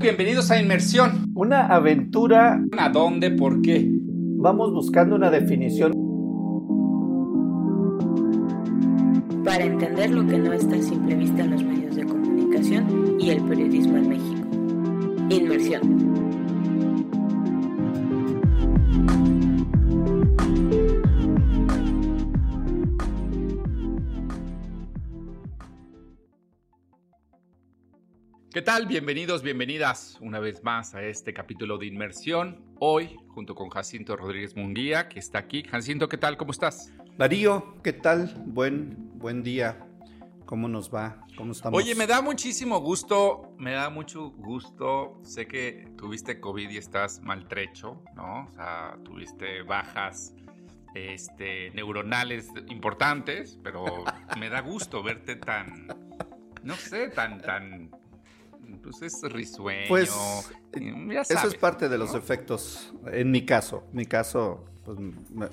Bienvenidos a Inmersión. Una aventura. ¿A dónde? ¿Por qué? Vamos buscando una definición. Para entender lo que no está a simple vista en los medios de comunicación y el periodismo en México. Inmersión. ¿Qué tal? Bienvenidos, bienvenidas una vez más a este capítulo de Inmersión. Hoy, junto con Jacinto Rodríguez Munguía, que está aquí. Jacinto, ¿qué tal? ¿Cómo estás? Darío, ¿qué tal? Buen, buen día. ¿Cómo nos va? ¿Cómo estamos? Oye, me da muchísimo gusto, me da mucho gusto. Sé que tuviste COVID y estás maltrecho, ¿no? O sea, tuviste bajas este, neuronales importantes, pero me da gusto verte tan, no sé, tan, tan pues es risueño. Pues eso es parte de los efectos, en mi caso, mi caso, pues,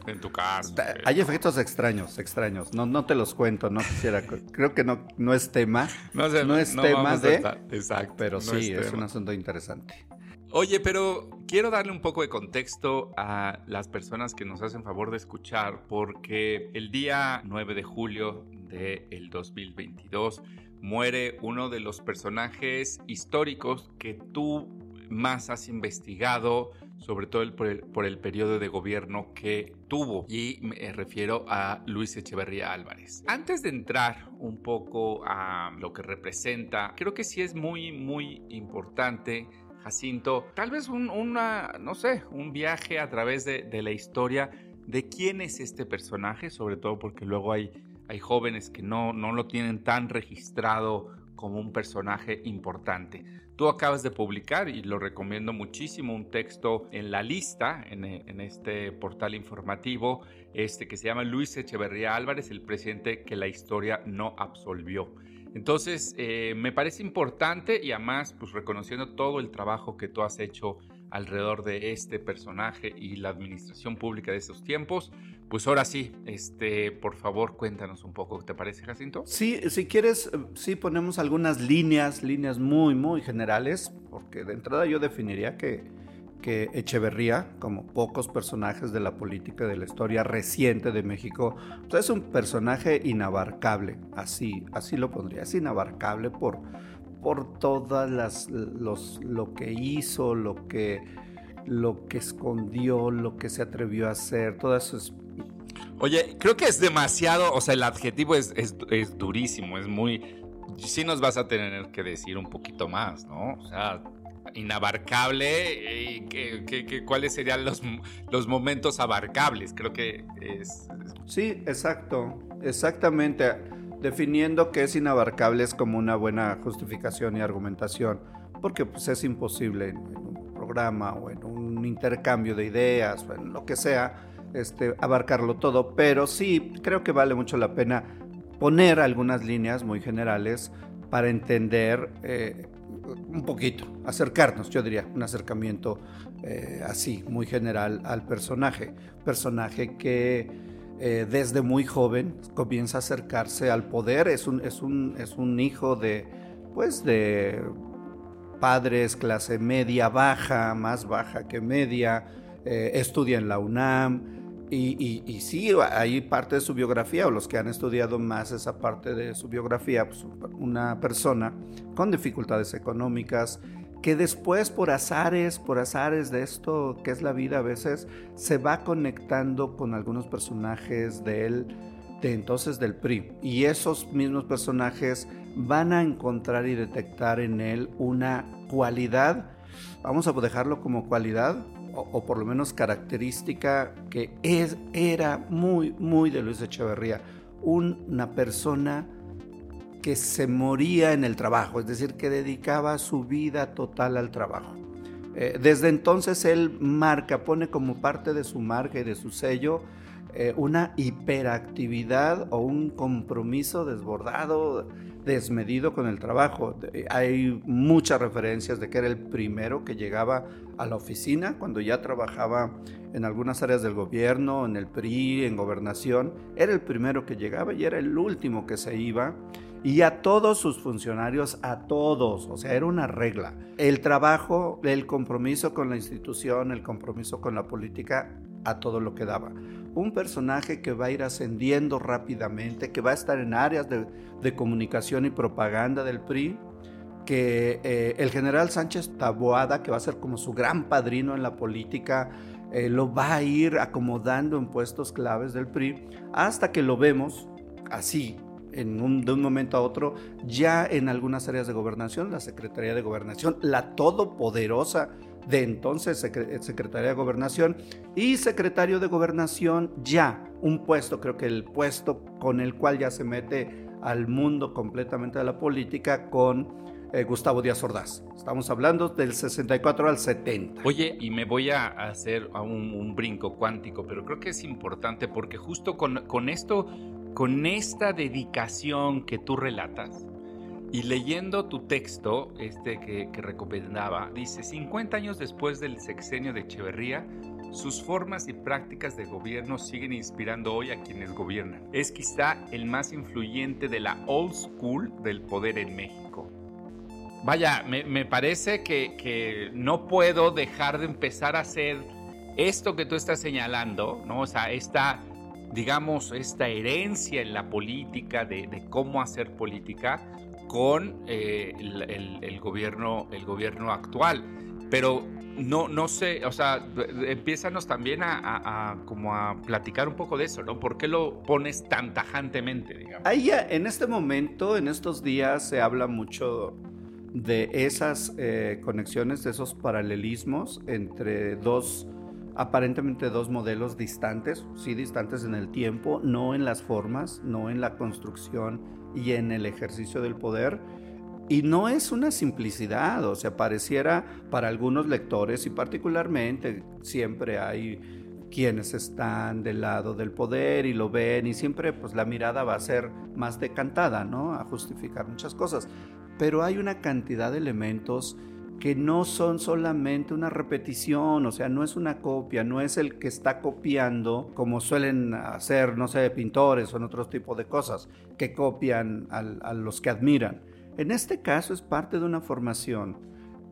en tu caso. Hay efectos extraños, extraños. No, no te los cuento, no quisiera. creo que no, no es tema. No, no es tema de. exacto. Pero sí, es, es un asunto interesante. Oye, pero quiero darle un poco de contexto a las personas que nos hacen favor de escuchar, porque el día 9 de julio del 2022 muere uno de los personajes históricos que tú más has investigado, sobre todo por, el, periodo de gobierno que tuvo, y me refiero a Luis Echeverría Álvarez. Antes de entrar un poco a lo que representa, creo que sí es muy, muy importante Jacinto, tal vez un, una, no sé, un viaje a través de, la historia de quién es este personaje, sobre todo porque luego hay hay jóvenes que no, no lo tienen tan registrado como un personaje importante. Tú acabas de publicar, y lo recomiendo muchísimo, un texto en la lista, en, en, este portal informativo, este que se llama Luis Echeverría Álvarez, el presidente que la historia no absolvió. Entonces, eh, me parece importante y además, pues reconociendo todo el trabajo que tú has hecho alrededor de este personaje y la administración pública de esos tiempos, pues ahora sí, este, por favor, cuéntanos un poco, ¿te parece, Jacinto? Sí, si quieres, eh, sí ponemos algunas líneas, líneas muy, muy generales, porque de entrada yo definiría que, que Echeverría, como pocos personajes de la política de la historia reciente de México, es un personaje inabarcable, así, así lo pondría, es inabarcable por, por todas las, los, lo que hizo, lo que lo que escondió, lo que se atrevió a hacer, todo eso es Oye, creo que es demasiado, o sea, el adjetivo es, es, durísimo, es muy... Sí nos vas a tener que decir un poquito más, ¿no? O sea, inabarcable, y que, ¿cuáles serían los, los momentos abarcables? Creo que es... Sí, exacto, exactamente. Definiendo que es inabarcable es como una buena justificación y argumentación, porque pues es imposible en un programa o en un intercambio de ideas o en lo que sea este, abarcarlo todo, pero sí creo que vale mucho la pena poner algunas líneas muy generales para entender eh, un poquito, acercarnos, yo diría, un acercamiento eh, así, muy general al personaje. Personaje que eh, desde muy joven comienza a acercarse al poder, es un, es un, es un hijo de, pues, de padres clase media baja, más baja que media, estudia en la UNAM, y, sí, hay parte de su biografía, o los que han estudiado más esa parte de su biografía, pues, una persona con dificultades económicas, que después por azares, por azares de esto que es la vida a veces, se va conectando con algunos personajes de él, de entonces del PRI. Y esos mismos personajes van a encontrar y detectar en él una cualidad, vamos a dejarlo como cualidad, o, por lo menos característica que es, era muy, muy de Luis Echeverría, una persona que se moría en el trabajo, es decir, que dedicaba su vida total al trabajo. Eh, desde entonces él marca, pone como parte de su marca y de su sello eh, una hiperactividad o un compromiso desbordado desmedido con el trabajo. Hay muchas referencias de que era el primero que llegaba a la oficina cuando ya trabajaba en algunas áreas del gobierno, en el PRI, en gobernación. Era el primero que llegaba y era el último que se iba. y a todos sus funcionarios, a todos, o sea, era una regla. El trabajo, el compromiso con la institución, el compromiso con la política, a todo lo que daba. Un personaje que va a ir ascendiendo rápidamente, que va a estar en áreas de, comunicación y propaganda del PRI, que eh, el general Sánchez Taboada, que va a ser como su gran padrino en la política, eh, lo va a ir acomodando en puestos claves del PRI, hasta que lo vemos así, en de un momento a otro, ya en algunas áreas de gobernación, la Secretaría de Gobernación, la todopoderosa de entonces Secretaría de Gobernación y Secretario de Gobernación ya, un puesto, creo que el puesto con el cual ya se mete al mundo completamente de la política con eh, Gustavo Díaz Ordaz. Estamos hablando del 64 al 70. Oye, y me voy a hacer un, un brinco cuántico, pero creo que es importante porque justo con, con esto, con esta dedicación que tú relatas, y leyendo tu texto, este que, recomendaba, dice, 50 años después del sexenio de Echeverría, sus formas y prácticas de gobierno siguen inspirando hoy a quienes gobiernan. Es quizá el más influyente de la old school del poder en México. Vaya, me, parece que, no puedo dejar de empezar a hacer esto que tú estás señalando, ¿no? O sea, esta, digamos, esta herencia en la política de, cómo hacer política con eh, el, gobierno, el gobierno actual. Pero no, no sé, o sea, empiézanos también a, como a platicar un poco de eso, ¿no? ¿Por qué lo pones tan tajantemente, digamos? Ahí en este momento, en estos días, se habla mucho de esas eh, conexiones, de esos paralelismos entre dos, aparentemente dos modelos distantes, sí distantes en el tiempo, no en las formas, no en la construcción y en el ejercicio del poder. Y no es una simplicidad, o sea, pareciera para algunos lectores y particularmente siempre hay quienes están del lado del poder y lo ven y siempre pues la mirada va a ser más decantada, ¿no? A justificar muchas cosas pero hay una cantidad de elementos que no son solamente una repetición, o sea, no es una copia, no es el que está copiando como suelen hacer, no sé, pintores o en otros tipos de cosas, que copian a los que admiran. En este caso es parte de una formación.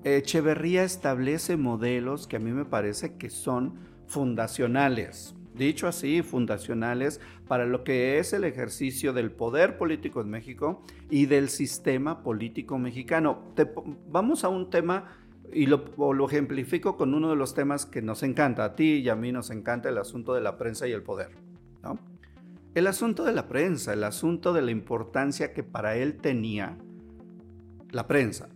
Echeverría establece modelos que a mí me parece que son fundacionales dicho así, fundacionales para lo que es el ejercicio del poder político en México y del sistema político mexicano. vamos a un tema y lo, ejemplifico con uno de los temas que nos encanta, a ti y a mí nos encanta el asunto de la prensa y el poder. El asunto de la prensa, el asunto de la importancia que para él tenía la prensa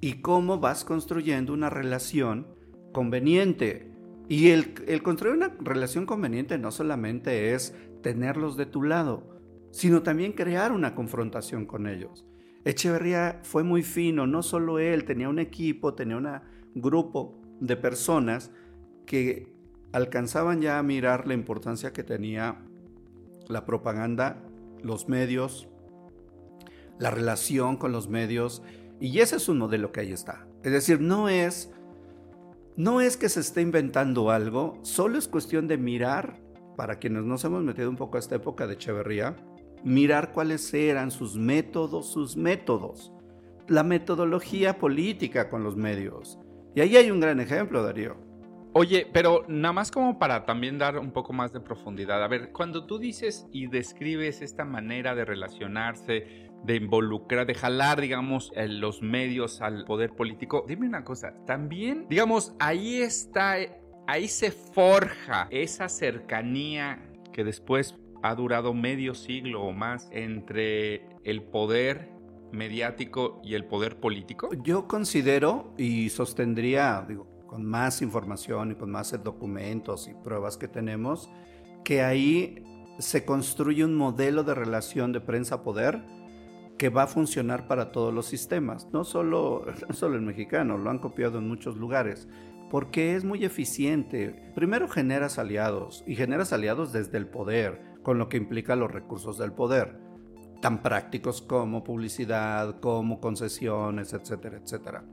y cómo vas construyendo una relación conveniente y el, construir una relación conveniente no solamente es tenerlos de tu lado, sino también crear una confrontación con ellos. Echeverría fue muy fino, no solo él, tenía un equipo, tenía un grupo de personas que alcanzaban ya a mirar la importancia que tenía la propaganda, los medios, la relación con los medios, y ese es un modelo que ahí está. Es decir, no es no es que se esté inventando algo, solo es cuestión de mirar, para quienes nos hemos metido un poco a esta época de Echeverría, mirar cuáles eran sus métodos, sus métodos, la metodología política con los medios. Y ahí hay un gran ejemplo, Darío. Oye, pero nada más como para también dar un poco más de profundidad. A ver, cuando tú dices y describes esta manera de relacionarse, de involucrar, de jalar, digamos, los medios al poder político. Dime una cosa, también, digamos, ahí está, ahí se forja esa cercanía que después ha durado medio siglo o más entre el poder mediático y el poder político? Yo considero y sostendría, digo, con más información y con más documentos y pruebas que tenemos, que ahí se construye un modelo de relación de prensa-poder que va a funcionar para todos los sistemas, no solo, solo el mexicano, lo han copiado en muchos lugares, porque es muy eficiente. Primero generas aliados y generas aliados desde el poder, con lo que implica los recursos del poder, tan prácticos como publicidad, como concesiones, etcétera, etcétera.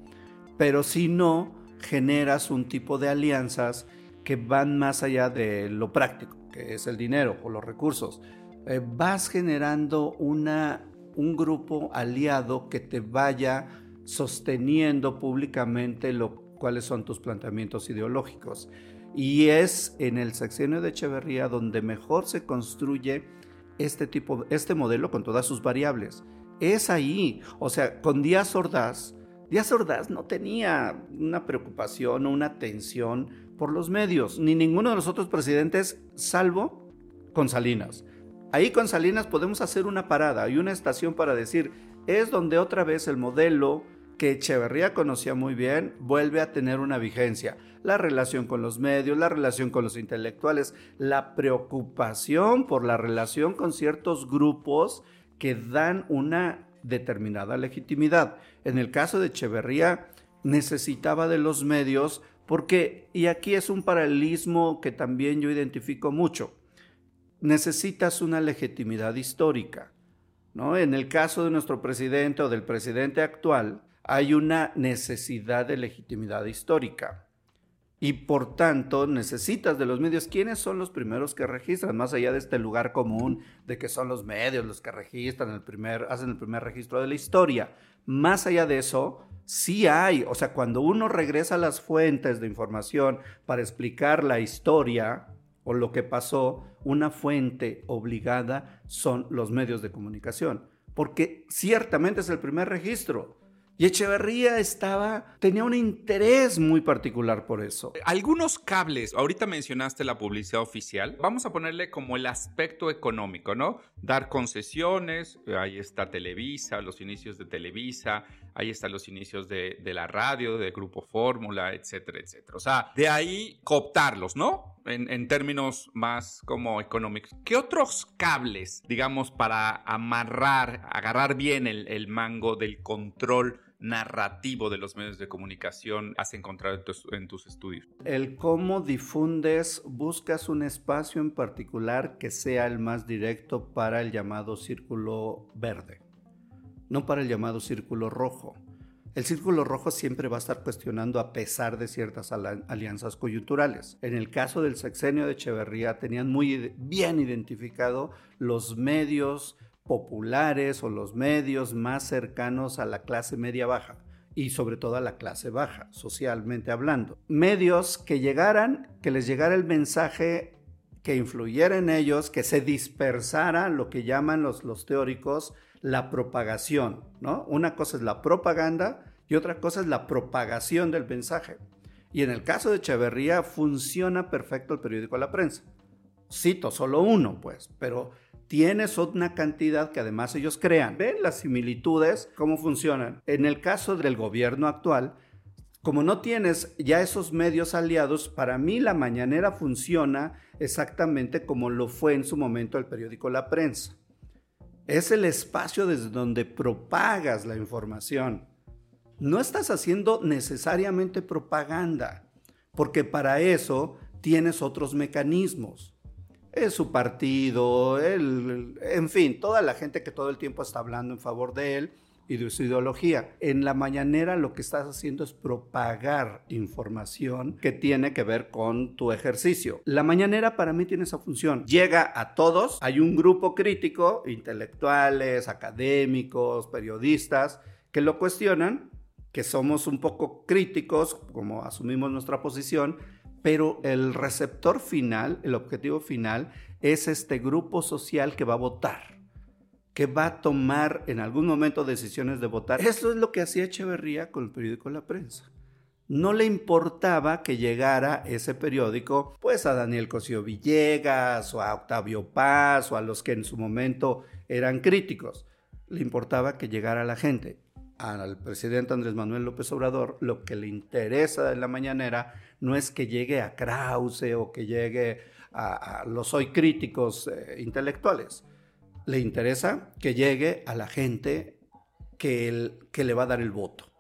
Pero si no, generas un tipo de alianzas que van más allá de lo práctico, que es el dinero o los recursos. Eh, vas generando una un grupo aliado que te vaya sosteniendo públicamente lo, cuáles son tus planteamientos ideológicos. Y es en el sexenio de Echeverría donde mejor se construye este tipo, este modelo con todas sus variables. Es ahí, o sea, con Díaz Ordaz, Díaz Ordaz no tenía una preocupación o una tensión por los medios, ni ninguno de los otros presidentes, salvo con Salinas. Ahí con Salinas podemos hacer una parada y una estación para decir, es donde otra vez el modelo que Echeverría conocía muy bien vuelve a tener una vigencia. La relación con los medios, la relación con los intelectuales, la preocupación por la relación con ciertos grupos que dan una determinada legitimidad. En el caso de Echeverría, necesitaba de los medios porque, y aquí es un paralelismo que también yo identifico mucho, necesitas una legitimidad histórica. ¿no? En el caso de nuestro presidente o del presidente actual, hay una necesidad de legitimidad histórica. Y por tanto, necesitas de los medios. ¿Quiénes son los primeros que registran? Más allá de este lugar común de que son los medios los que registran el primer, hacen el primer registro de la historia. Más allá de eso, sí hay. O sea, cuando uno regresa a las fuentes de información para explicar la historia o lo que pasó, una fuente obligada son los medios de comunicación. Porque ciertamente es el primer registro. Y Echeverría estaba, tenía un interés muy particular por eso. Algunos cables, ahorita mencionaste la publicidad oficial, vamos a ponerle como el aspecto económico, ¿no? Dar concesiones, ahí está Televisa, los inicios de Televisa, ahí están los inicios de, la radio, de Grupo Fórmula, etcétera, etcétera. O sea, de ahí cooptarlos, ¿no? En, términos más como económicos. ¿Qué otros cables, digamos, para amarrar, agarrar bien el mango del control narrativo de los medios de comunicación has encontrado en tus, estudios? El cómo difundes, buscas un espacio en particular que sea el más directo para el llamado círculo verde, no para el llamado círculo rojo. El círculo rojo siempre va a estar cuestionando a pesar de ciertas alianzas coyunturales. En el caso del sexenio de Echeverría tenían muy bien identificado los medios populares o los medios más cercanos a la clase media baja y sobre todo a la clase baja, socialmente hablando. Medios que llegaran, que les llegara el mensaje que influyera en ellos, que se dispersara lo que llaman los, los teóricos la propagación, ¿no? Una cosa es la propaganda y otra cosa es la propagación del mensaje. Y en el caso de Echeverría funciona perfecto el periódico La Prensa. Cito solo uno, pues, pero tienes una cantidad que además ellos crean. Ven las similitudes, cómo funcionan. En el caso del gobierno actual, como no tienes ya esos medios aliados, para mí la mañanera funciona exactamente como lo fue en su momento el periódico La Prensa. Es el espacio desde donde propagas la información. No estás haciendo necesariamente propaganda, porque para eso tienes otros mecanismos es su partido, en fin, toda la gente que todo el tiempo está hablando en favor de él y de su ideología. En la mañanera lo que estás haciendo es propagar información que tiene que ver con tu ejercicio. La mañanera para mí tiene esa función. Llega a todos, hay un grupo crítico, intelectuales, académicos, periodistas, que lo cuestionan, que somos un poco críticos, como asumimos nuestra posición, pero el receptor final, el objetivo final, es este grupo social que va a votar, que va a tomar en algún momento decisiones de votar. Eso es lo que hacía Echeverría con el periódico La Prensa. No le importaba que llegara ese periódico, pues a Daniel Cosío Villegas o a Octavio Paz o a los que en su momento eran críticos. Le importaba que llegara la gente. Al presidente Andrés Manuel López Obrador lo que le interesa en la mañanera no es que llegue a Krause o que llegue a, los hoy críticos eh, intelectuales. Le interesa que llegue a la gente que, que le va a dar el voto.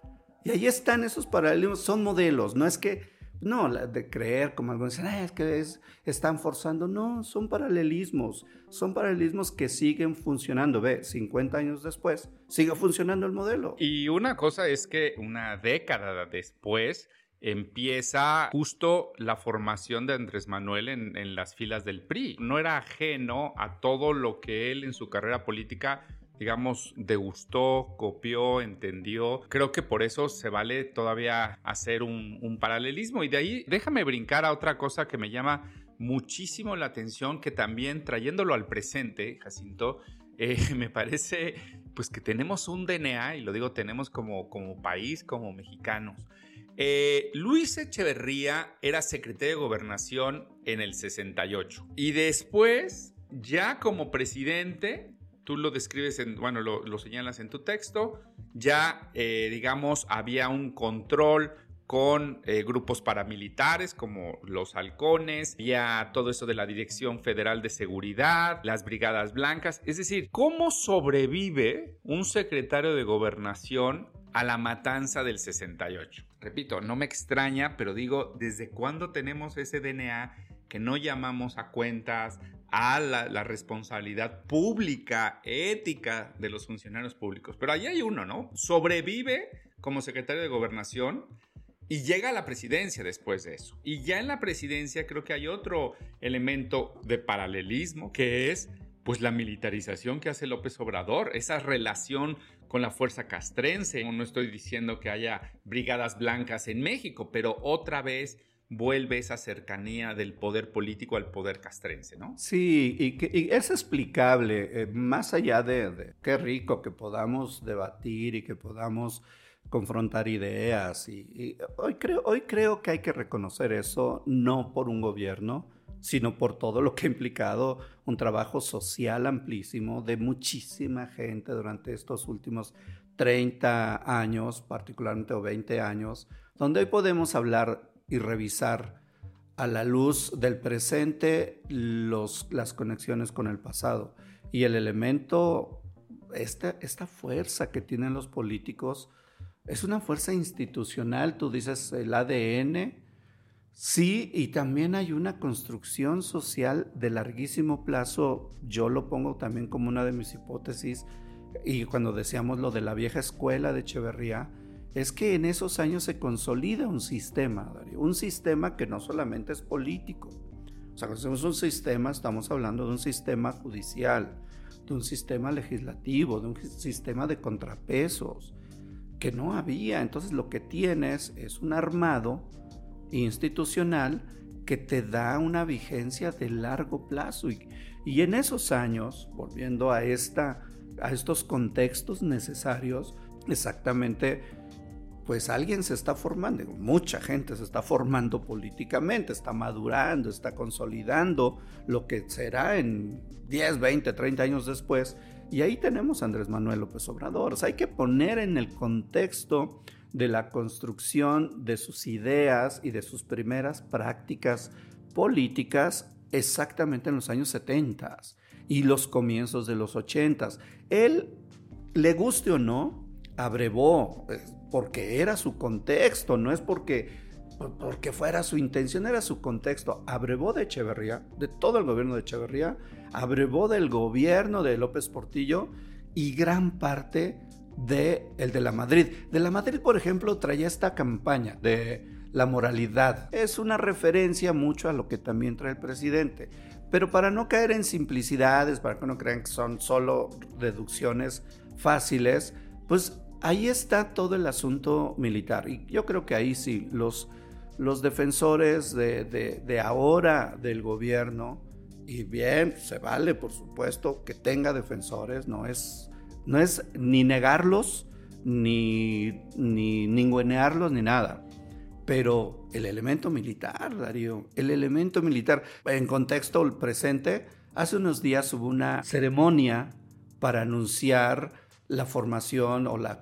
Y ahí están esos paralelismos, son modelos, no es que, no, de creer, como algunos dicen, es que están forzando, no, son paralelismos, son paralelismos que siguen funcionando, ve, 50 años después, sigue funcionando el modelo. Y una cosa es que una década después, empieza justo la formación de Andrés Manuel en, las filas del PRI. No era ajeno a todo lo que él en su carrera política digamos, degustó, copió, entendió. Creo que por eso se vale todavía hacer un, un paralelismo. Y de ahí déjame brincar a otra cosa que me llama muchísimo la atención, que también trayéndolo al presente, Jacinto, eh, me parece pues que tenemos un DNA, y lo digo tenemos como, como país, como mexicanos. Eh, Luis Echeverría era secretario de gobernación en el 68 y después, ya como presidente, tú lo describes, en, bueno, lo, señalas en tu texto, ya, eh, digamos, había un control con eh, grupos paramilitares como los halcones, había todo eso de la Dirección Federal de Seguridad, las Brigadas Blancas, es decir, ¿cómo sobrevive un secretario de gobernación a la matanza del 68? Repito, no me extraña, pero digo, ¿desde cuándo tenemos ese DNA que no llamamos a cuentas, a la, responsabilidad pública, ética de los funcionarios públicos. Pero ahí hay uno, ¿no? Sobrevive como secretario de gobernación y llega a la presidencia después de eso. Y ya en la presidencia creo que hay otro elemento de paralelismo que es pues la militarización que hace López Obrador, esa relación con la fuerza castrense. No estoy diciendo que haya brigadas blancas en México, pero otra vez vuelve esa cercanía del poder político al poder castrense, ¿no? Sí, y, que, es explicable, eh, más allá de, qué rico que podamos debatir y que podamos confrontar ideas. Y, hoy, creo, hoy creo que hay que reconocer eso, no por un gobierno, sino por todo lo que ha implicado un trabajo social amplísimo de muchísima gente durante estos últimos 30 años, particularmente o 20 años, donde hoy podemos hablar y revisar a la luz del presente los, las conexiones con el pasado. Y el elemento, esta, esta fuerza que tienen los políticos, es una fuerza institucional, tú dices el ADN, sí, y también hay una construcción social de larguísimo plazo, yo lo pongo también como una de mis hipótesis, y cuando decíamos lo de la vieja escuela de Echeverría, es que en esos años se consolida un sistema, un sistema que no solamente es político. O sea, cuando hacemos un sistema, estamos hablando de un sistema judicial, de un sistema legislativo, de un sistema de contrapesos, que no había. Entonces lo que tienes es un armado institucional que te da una vigencia de largo plazo. Y, y en esos años, volviendo a, esta, a estos contextos necesarios, exactamente pues alguien se está formando, mucha gente se está formando políticamente, está madurando, está consolidando lo que será en 10, 20, 30 años después. Y ahí tenemos a Andrés Manuel López Obrador. Hay que poner en el contexto de la construcción de sus ideas y de sus primeras prácticas políticas exactamente en los años 70 y los comienzos de los 80. Él, le guste o no, abrevó, eh, porque era su contexto, no es porque, porque fuera su intención, era su contexto. Abrevó de Echeverría, de todo el gobierno de Echeverría, abrevó del gobierno de López Portillo y gran parte de el de la Madrid. De la Madrid, por ejemplo, traía esta campaña de la moralidad. Es una referencia mucho a lo que también trae el presidente. Pero para no caer en simplicidades, para que no crean que son solo deducciones fáciles, pues ahí está todo el asunto militar. Y yo creo que ahí sí, los, los defensores de, ahora del gobierno, y bien, se vale, por supuesto, que tenga defensores, no es, no es ni negarlos, ni, ni ningunearlos, ni nada. Pero el elemento militar, Darío, el elemento militar, en contexto presente, hace unos días hubo una ceremonia para anunciar la formación o la,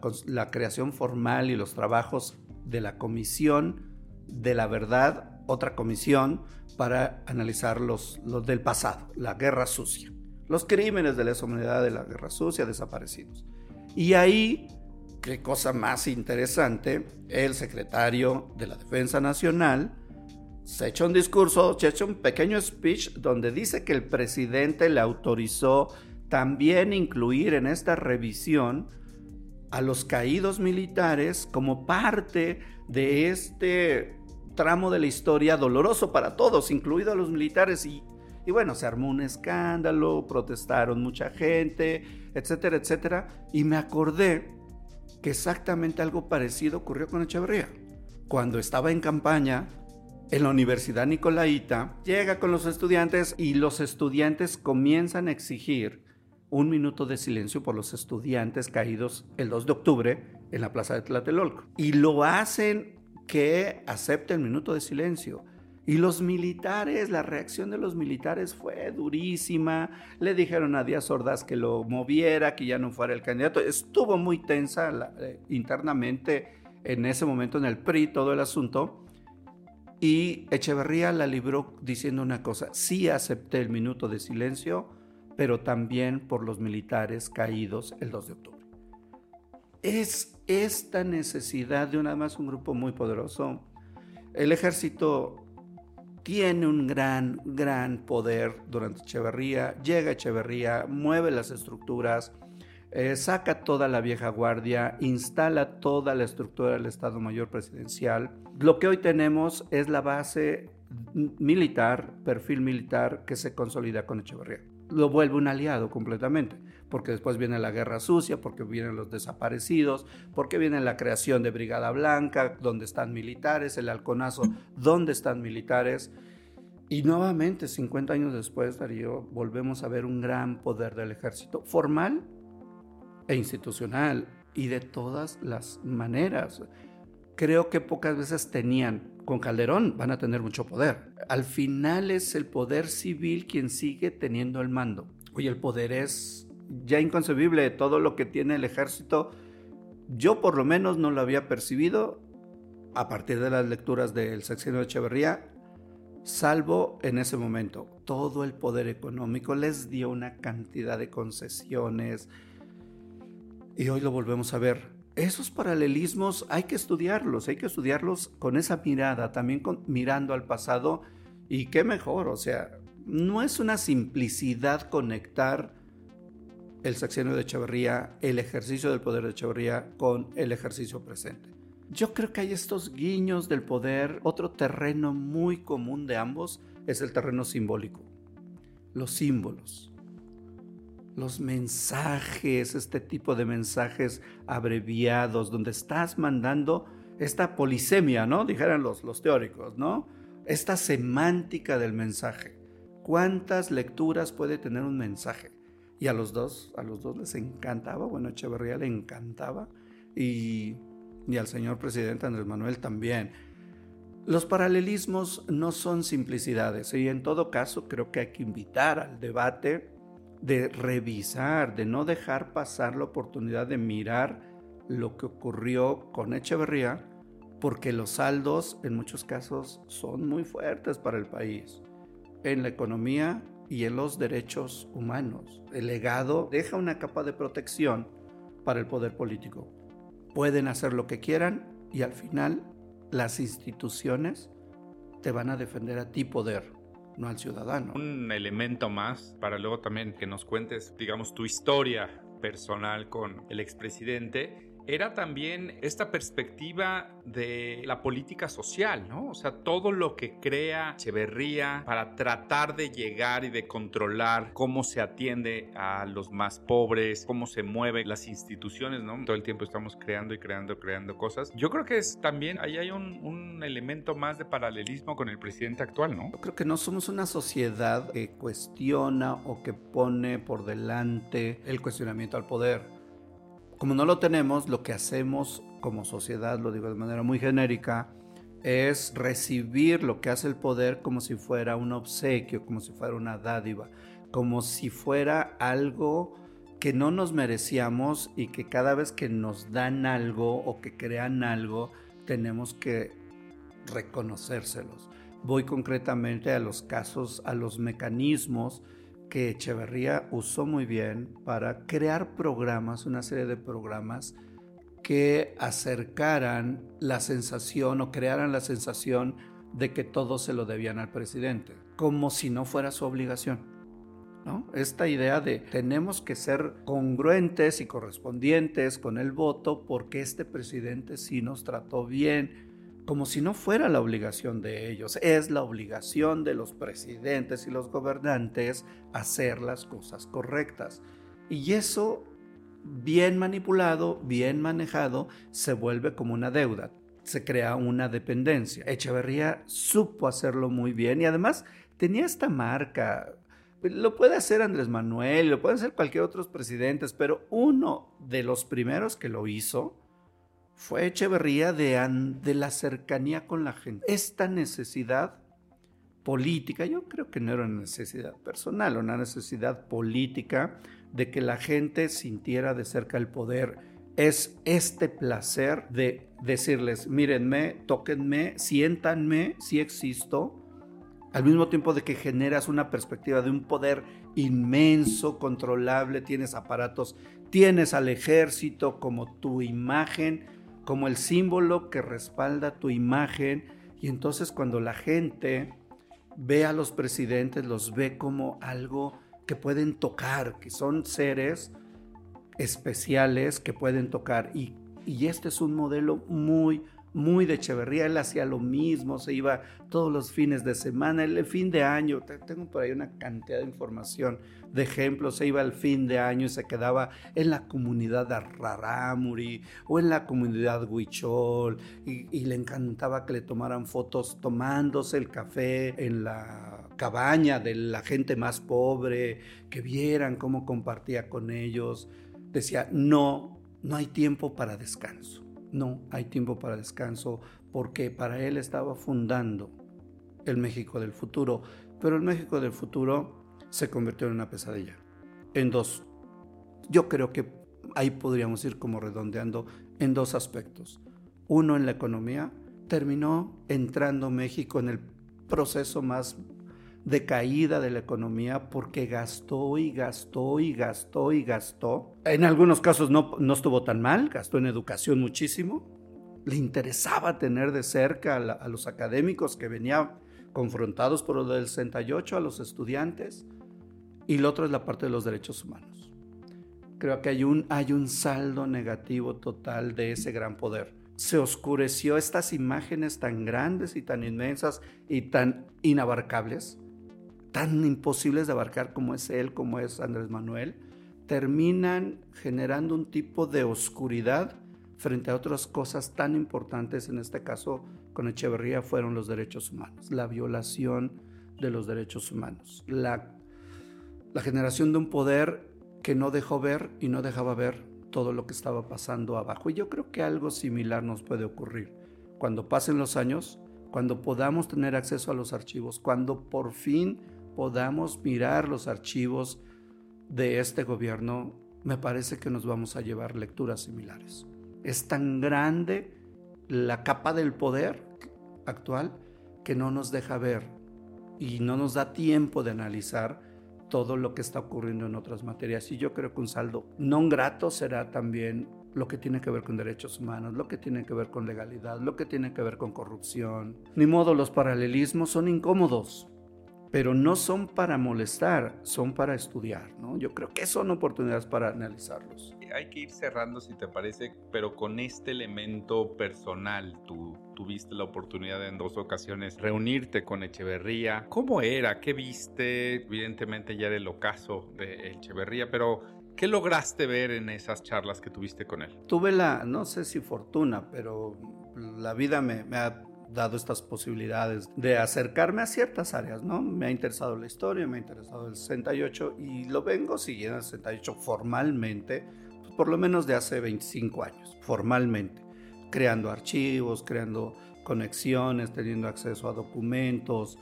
creación formal y los trabajos de la Comisión de la Verdad, otra comisión para analizar los, los del pasado, la guerra sucia, los crímenes de la humanidad de la guerra sucia, desaparecidos. Y ahí, qué cosa más interesante, el secretario de la Defensa Nacional se echa un discurso, se echa un pequeño speech donde dice que el presidente le autorizó también incluir en esta revisión a los caídos militares como parte de este tramo de la historia doloroso para todos, incluido a los militares. Y, bueno, se armó un escándalo, protestaron mucha gente, etcétera, etcétera. Y me acordé que exactamente algo parecido ocurrió con Echeverría. Cuando estaba en campaña en la Universidad Nicolaita, llega con los estudiantes y los estudiantes comienzan a exigir un minuto de silencio por los estudiantes caídos el 2 de octubre en la plaza de Tlatelolco. Y lo hacen que acepte el minuto de silencio. Y los militares, la reacción de los militares fue durísima. Le dijeron a Díaz Ordaz que lo moviera, que ya no fuera el candidato. Estuvo muy tensa eh, internamente en ese momento en el PRI todo el asunto. Y Echeverría la libró diciendo una cosa, sí acepté el minuto de silencio, pero también por los militares caídos el 2 de octubre. Es esta necesidad de una más un grupo muy poderoso. El ejército tiene un gran, gran poder durante Echeverría, llega Echeverría, mueve las estructuras, eh, saca toda la vieja guardia, instala toda la estructura del Estado Mayor Presidencial. Lo que hoy tenemos es la base militar, perfil militar que se consolida con Echeverría. Lo vuelve un aliado completamente, porque después viene la guerra sucia, porque vienen los desaparecidos, porque viene la creación de Brigada Blanca, donde están militares, el halconazo, donde están militares. Y nuevamente, 50 años después, Darío, volvemos a ver un gran poder del ejército, formal e institucional, y de todas las maneras. Creo que pocas veces tenían, con Calderón van a tener mucho poder. Al final es el poder civil quien sigue teniendo el mando. Oye, el poder es ya inconcebible, todo lo que tiene el ejército. Yo por lo menos no lo había percibido a partir de las lecturas del sexenio de Echeverría salvo en ese momento. Todo el poder económico les dio una cantidad de concesiones y hoy lo volvemos a ver. Esos paralelismos hay que estudiarlos, hay que estudiarlos con esa mirada, también mirando al pasado y qué mejor, o sea, no es una simplicidad conectar el sexenio de Echeverría, el ejercicio del poder de Echeverría con el ejercicio presente. Yo creo que hay estos guiños del poder. Otro terreno muy común de ambos es el terreno simbólico. Los símbolos. Los mensajes, este tipo de mensajes abreviados, donde estás mandando esta polisemia, ¿no? Dijeran los, los teóricos, ¿no? Esta semántica del mensaje. ¿Cuántas lecturas puede tener un mensaje? Y a los dos, a los dos les encantaba, bueno, Echeverría le encantaba. Y y al señor presidente Andrés Manuel también. Los paralelismos no son simplicidades y en todo caso creo que hay que invitar al debate de revisar, de no dejar pasar la oportunidad de mirar lo que ocurrió con Echeverría, porque los saldos en muchos casos son muy fuertes para el país, en la economía y en los derechos humanos. El legado deja una capa de protección para el poder político pueden hacer lo que quieran y al final las instituciones te van a defender a ti poder, no al ciudadano. Un elemento más para luego también que nos cuentes, digamos, tu historia personal con el expresidente era también esta perspectiva de la política social, ¿no? O sea, todo lo que crea Echeverría para tratar de llegar y de controlar cómo se atiende a los más pobres, cómo se mueven las instituciones, ¿no? Todo el tiempo estamos creando y creando, creando cosas. Yo creo que es también, ahí hay un, un elemento más de paralelismo con el presidente actual, ¿no? Yo creo que no somos una sociedad que cuestiona o que pone por delante el cuestionamiento al poder como no lo tenemos, lo que hacemos como sociedad, lo digo de manera muy genérica, es recibir lo que hace el poder como si fuera un obsequio, como si fuera una dádiva, como si fuera algo que no nos merecíamos y que cada vez que nos dan algo o que crean algo, tenemos que reconocérselos. Voy concretamente a los casos, a los mecanismos que Echeverría usó muy bien para crear programas, una serie de programas que acercaran la sensación o crearan la sensación de que todo se lo debían al presidente, como si no fuera su obligación. ¿no? Esta idea de tenemos que ser congruentes y correspondientes con el voto porque este presidente sí nos trató bien, como si no fuera la obligación de ellos. Es la obligación de los presidentes y los gobernantes hacer las cosas correctas. Y eso, bien manipulado, bien manejado, se vuelve como una deuda. Se crea una dependencia. Echeverría supo hacerlo muy bien y además tenía esta marca. Lo puede hacer Andrés Manuel, lo puede hacer cualquier otro presidente, pero uno de los primeros que lo hizo fue Echeverría de, de la cercanía con la gente. Esta necesidad política, yo creo que no era una necesidad personal, una necesidad política de que la gente sintiera de cerca el poder. Es este placer de decirles, mírenme, tóquenme, siéntanme, si existo, al mismo tiempo de que generas una perspectiva de un poder inmenso, controlable, tienes aparatos, tienes al ejército como tu imagen, como el símbolo que respalda tu imagen. Y entonces cuando la gente ve a los presidentes, los ve como algo que pueden tocar, que son seres especiales que pueden tocar. Y, y este es un modelo muy, muy de Echeverría, él hacía lo mismo, se iba todos los fines de semana, el fin de año, tengo por ahí una cantidad de información, de ejemplos, se iba el fin de año y se quedaba en la comunidad de Rarámuri o en la comunidad Huichol y, y le encantaba que le tomaran fotos tomándose el café en la cabaña de la gente más pobre, que vieran cómo compartía con ellos. Decía, no, no hay tiempo para descanso no hay tiempo para descanso porque para él estaba fundando el México del futuro, pero el México del futuro se convirtió en una pesadilla, en dos. Yo creo que ahí podríamos ir como redondeando en dos aspectos. Uno en la economía, terminó entrando México en el proceso más de caída de la economía porque gastó y gastó y gastó y gastó. En algunos casos no, no estuvo tan mal, gastó en educación muchísimo. Le interesaba tener de cerca a, los académicos que venían confrontados por lo del 68, a los estudiantes. Y lo otro es la parte de los derechos humanos. Creo que hay un, hay un saldo negativo total de ese gran poder se oscureció estas imágenes tan grandes y tan inmensas y tan inabarcables tan imposibles de abarcar como es él, como es Andrés Manuel, terminan generando un tipo de oscuridad frente a otras cosas tan importantes, en este caso con Echeverría fueron los derechos humanos, la violación de los derechos humanos, la, la generación de un poder que no dejó ver y no dejaba ver todo lo que estaba pasando abajo. Y yo creo que algo similar nos puede ocurrir. Cuando pasen los años, cuando podamos tener acceso a los archivos, cuando por fin podamos mirar los archivos de este gobierno, me parece que nos vamos a llevar lecturas similares. Es tan grande la capa del poder actual que no nos deja ver y no nos da tiempo de analizar todo lo que está ocurriendo en otras materias. Y yo creo que un saldo no grato será también lo que tiene que ver con derechos humanos, lo que tiene que ver con legalidad, lo que tiene que ver con corrupción. Ni modo, los paralelismos son incómodos, pero no son para molestar, son para estudiar, ¿no? Yo creo que son oportunidades para analizarlos. Hay que ir cerrando, si te parece, pero con este elemento personal. Tú tuviste la oportunidad en dos ocasiones reunirte con Echeverría. ¿Cómo era? ¿Qué viste? Evidentemente ya era el ocaso de Echeverría, pero ¿qué lograste ver en esas charlas que tuviste con él? Tuve la, no sé si fortuna, pero la vida me, me ha dado estas posibilidades de acercarme a ciertas áreas, ¿no? Me ha interesado la historia, me ha interesado el 68 y lo vengo siguiendo el 68 formalmente, pues, por lo menos de hace 25 años, formalmente, creando archivos, creando conexiones, teniendo acceso a documentos,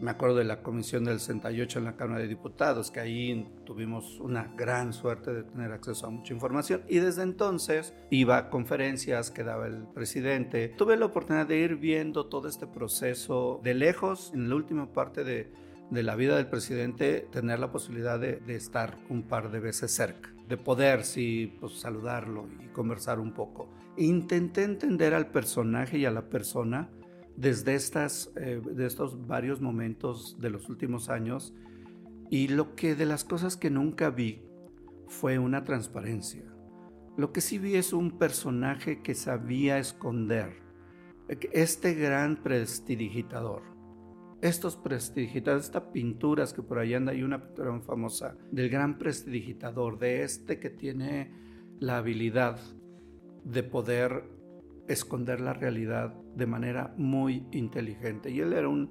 me acuerdo de la comisión del 68 en la Cámara de Diputados, que ahí tuvimos una gran suerte de tener acceso a mucha información y desde entonces iba a conferencias que daba el presidente. Tuve la oportunidad de ir viendo todo este proceso de lejos, en la última parte de, de la vida del presidente, tener la posibilidad de, de, estar un par de veces cerca, de poder, sí, pues, saludarlo y conversar un poco. Intenté entender al personaje y a la persona desde estas, eh, de estos varios momentos de los últimos años y lo que de las cosas que nunca vi fue una transparencia. Lo que sí vi es un personaje que sabía esconder este gran prestidigitador, estos prestidigitadores, estas pinturas que por ahí anda, hay una pintura muy famosa del gran prestidigitador, de este que tiene la habilidad de poder esconder la realidad de manera muy inteligente. Y él era un,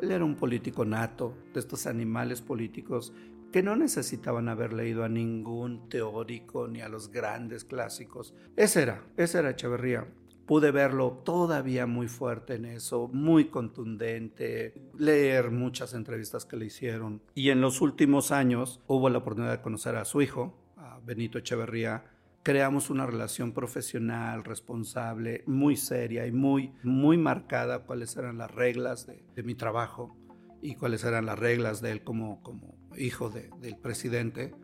él era un político nato, de estos animales políticos que no necesitaban haber leído a ningún teórico ni a los grandes clásicos. Ese era, ese era Echeverría. Pude verlo todavía muy fuerte en eso, muy contundente, leer muchas entrevistas que le hicieron. Y en los últimos años hubo la oportunidad de conocer a su hijo, a Benito Echeverría, creamos una relación profesional, responsable, muy seria y muy, muy marcada cuáles eran las reglas de, de mi trabajo y cuáles eran las reglas de él como, como hijo del presidente.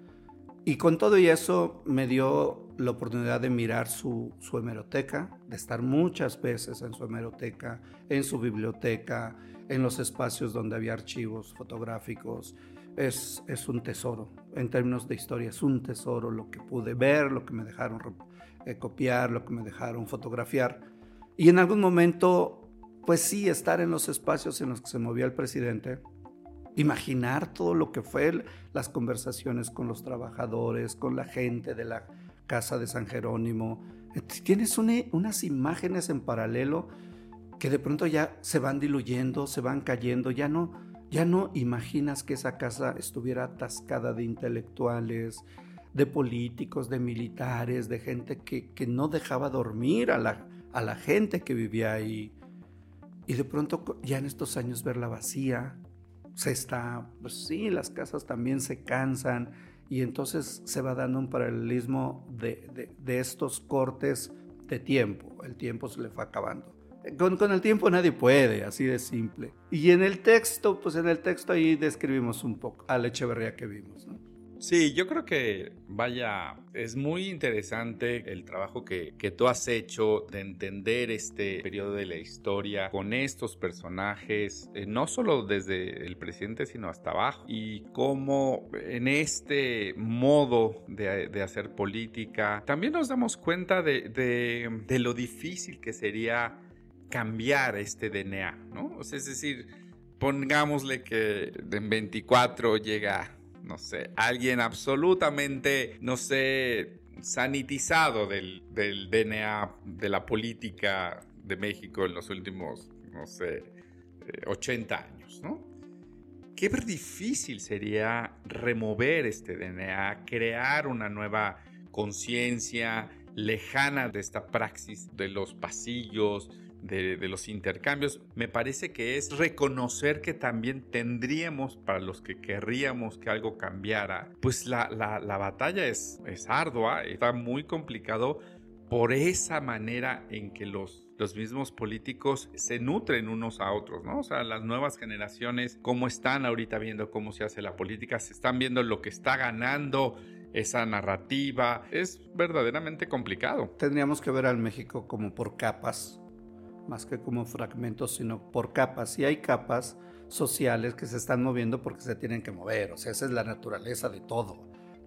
Y con todo y eso me dio la oportunidad de mirar su, su, hemeroteca, de estar muchas veces en su hemeroteca, en su biblioteca, en los espacios donde había archivos fotográficos. Es, es un tesoro, en términos de historia, es un tesoro lo que pude ver, lo que me dejaron eh, copiar, lo que me dejaron fotografiar. Y en algún momento, pues sí, estar en los espacios en los que se movía el presidente, imaginar todo lo que fue las conversaciones con los trabajadores, con la gente de la casa de San Jerónimo. Tienes unas imágenes en paralelo que de pronto ya se van diluyendo, se van cayendo, ya no, ya no imaginas que esa casa estuviera atascada de intelectuales, de políticos, de militares, de gente que, que no dejaba dormir a la, a la gente que vivía ahí. Y de pronto ya en estos años verla vacía, se está, pues sí, las casas también se cansan y entonces se va dando un paralelismo de, de, estos cortes de tiempo. El tiempo se le fue acabando. Con, con, el tiempo nadie puede, así de simple. Y en el texto, pues en el texto ahí describimos un poco a la Echeverría que vimos. ¿no? Sí, yo creo que, vaya, es muy interesante el trabajo que, que, tú has hecho de entender este periodo de la historia con estos personajes, eh, no solo desde el presidente, sino hasta abajo, y cómo en este modo de, de hacer política, también nos damos cuenta de, de, de, lo difícil que sería cambiar este DNA, ¿no? O sea, es decir, pongámosle que en 24 llega no sé, alguien absolutamente, no sé, sanitizado del, DNA de la política de México en los últimos, no sé, 80 eh, años, ¿no? Qué difícil sería remover este DNA, crear una nueva conciencia lejana de esta praxis de los pasillos, de, los intercambios, me parece que es reconocer que también tendríamos, para los que querríamos que algo cambiara, pues la, la, batalla es, es ardua, está muy complicado por esa manera en que los, los mismos políticos se nutren unos a otros, ¿no? O sea, las nuevas generaciones, cómo están ahorita viendo cómo se hace la política, se están viendo lo que está ganando esa narrativa, es verdaderamente complicado. Tendríamos que ver al México como por capas, más que como fragmentos, sino por capas. Y hay capas sociales que se están moviendo porque se tienen que mover. O sea, esa es la naturaleza de todo.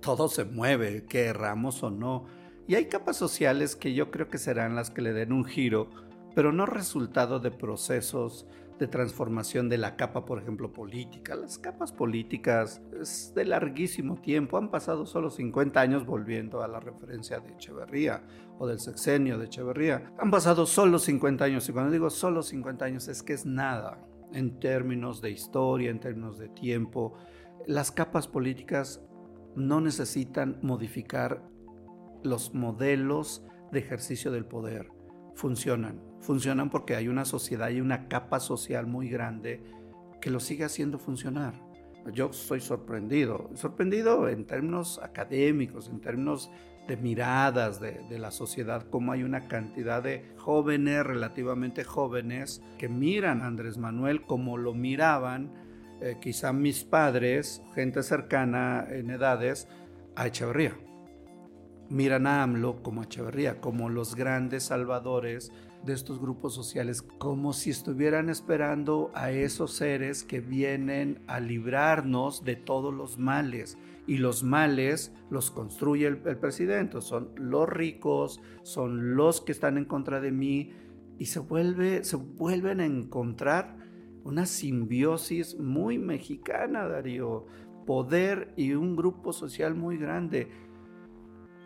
Todo se mueve, querramos o no. Y hay capas sociales que yo creo que serán las que le den un giro, pero no resultado de procesos de transformación de la capa, por ejemplo, política. Las capas políticas es de larguísimo tiempo, han pasado solo 50 años volviendo a la referencia de Echeverría o del sexenio de Echeverría. Han pasado solo 50 años y cuando digo solo 50 años es que es nada en términos de historia, en términos de tiempo. Las capas políticas no necesitan modificar los modelos de ejercicio del poder funcionan. Funcionan porque hay una sociedad y una capa social muy grande que lo sigue haciendo funcionar. Yo soy sorprendido, sorprendido en términos académicos, en términos de miradas de, la sociedad, como hay una cantidad de jóvenes, relativamente jóvenes, que miran a Andrés Manuel como lo miraban eh, quizá mis padres, gente cercana en edades, a Echeverría. Miran a AMLO como a Echeverría, como los grandes salvadores de estos grupos sociales, como si estuvieran esperando a esos seres que vienen a librarnos de todos los males. Y los males los construye el, el presidente, son los ricos, son los que están en contra de mí, y se, vuelve, se vuelven a encontrar una simbiosis muy mexicana, Darío. Poder y un grupo social muy grande.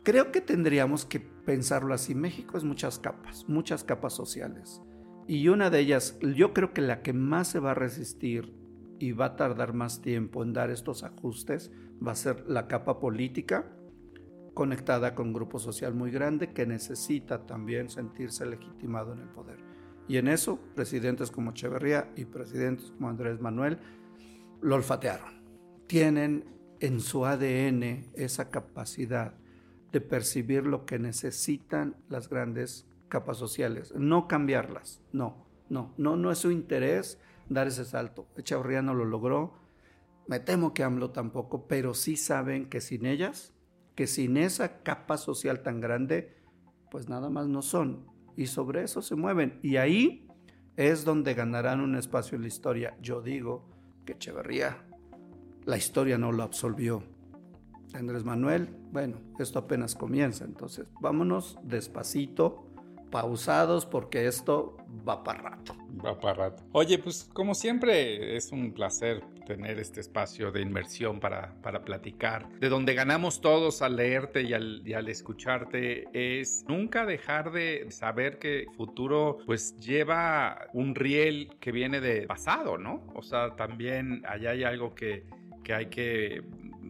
Creo que tendríamos que pensarlo así. México es muchas capas, muchas capas sociales. Y una de ellas, yo creo que la que más se va a resistir y va a tardar más tiempo en dar estos ajustes va a ser la capa política conectada con un grupo social muy grande que necesita también sentirse legitimado en el poder. Y en eso, presidentes como Echeverría y presidentes como Andrés Manuel lo olfatearon. Tienen en su ADN esa capacidad de percibir lo que necesitan las grandes capas sociales, no cambiarlas, no, no, no, no es su interés dar ese salto. Echeverría no lo logró, me temo que AMLO tampoco, pero sí saben que sin ellas, que sin esa capa social tan grande, pues nada más no son. Y sobre eso se mueven. Y ahí es donde ganarán un espacio en la historia. Yo digo que Echeverría, la historia no lo absolvió. Andrés Manuel, bueno, esto apenas comienza, entonces vámonos despacito, pausados, porque esto va para rato. Va para rato. Oye, pues como siempre es un placer tener este espacio de inmersión para, para platicar. De donde ganamos todos al leerte y al, y al escucharte es nunca dejar de saber que futuro pues lleva un riel que viene de pasado, ¿no? O sea, también allá hay algo que, que hay que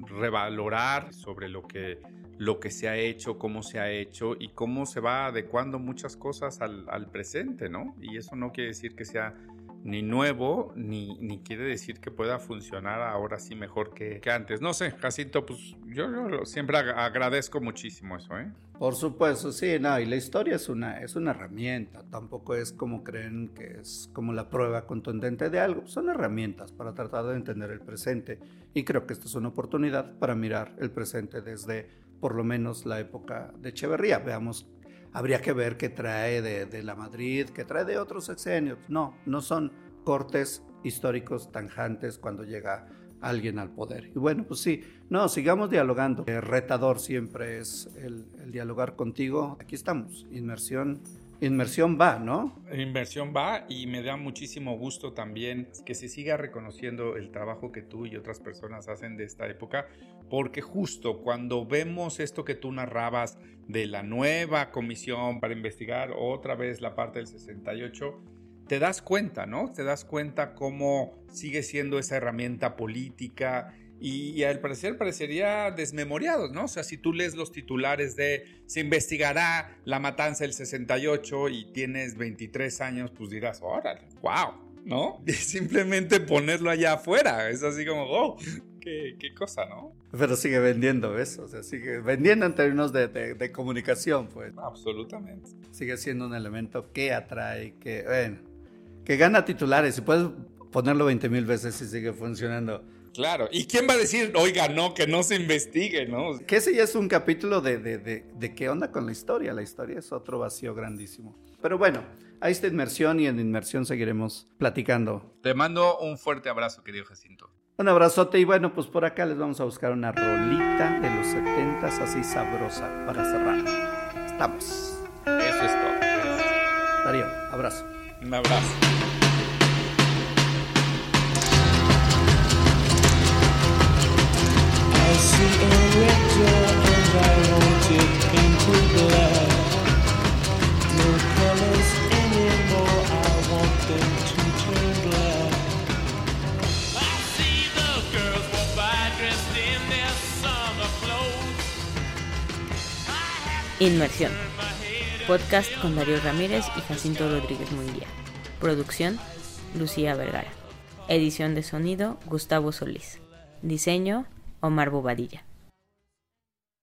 revalorar sobre lo que, lo que se ha hecho, cómo se ha hecho y cómo se va adecuando muchas cosas al, al presente, ¿no? Y eso no quiere decir que sea ni nuevo, ni, ni quiere decir que pueda funcionar ahora sí mejor que, que antes. No sé, Jacinto, pues yo, yo, siempre agradezco muchísimo eso, ¿eh? Por supuesto, sí, no, y la historia es una, es una herramienta, tampoco es como creen que es como la prueba contundente de algo, son herramientas para tratar de entender el presente y creo que esta es una oportunidad para mirar el presente desde por lo menos la época de Echeverría. Veamos habría que ver qué trae de, la Madrid, qué trae de otros sexenios. No, no son cortes históricos tanjantes cuando llega alguien al poder. Y bueno, pues sí, no, sigamos dialogando. El retador siempre es el, el dialogar contigo. Aquí estamos, inmersión Inmersión va, ¿no? Inmersión va y me da muchísimo gusto también que se siga reconociendo el trabajo que tú y otras personas hacen de esta época, porque justo cuando vemos esto que tú narrabas de la nueva comisión para investigar otra vez la parte del 68, te das cuenta, ¿no? Te das cuenta cómo sigue siendo esa herramienta política y, al parecer parecería desmemoriados, ¿no? O sea, si tú lees los titulares de se investigará la matanza del 68 y tienes 23 años, pues dirás, órale, wow, ¿no? Y simplemente ponerlo allá afuera, es así como, oh, qué, qué cosa, ¿no? Pero sigue vendiendo eso, o sea, sigue vendiendo en términos de, de, comunicación, pues. Absolutamente. Sigue siendo un elemento que atrae, que, bueno, que gana titulares y puedes ponerlo 20 mil veces y sigue funcionando. Claro, ¿y quién va a decir, oiga, no, que no se investigue, no? Que ese ya es un capítulo de, de, de, de, qué onda con la historia. La historia es otro vacío grandísimo. Pero bueno, ahí está Inmersión y en Inmersión seguiremos platicando. Te mando un fuerte abrazo, querido Jacinto. Un abrazote y bueno, pues por acá les vamos a buscar una rolita de los 70 así sabrosa para cerrar. Estamos. Eso es todo. Darío, abrazo. Un abrazo. Inmersión. Podcast con Darío Ramírez y Jacinto Rodríguez Munguía. Producción, Lucía Vergara. Edición de sonido, Gustavo Solís. Diseño, Omar Bobadilla.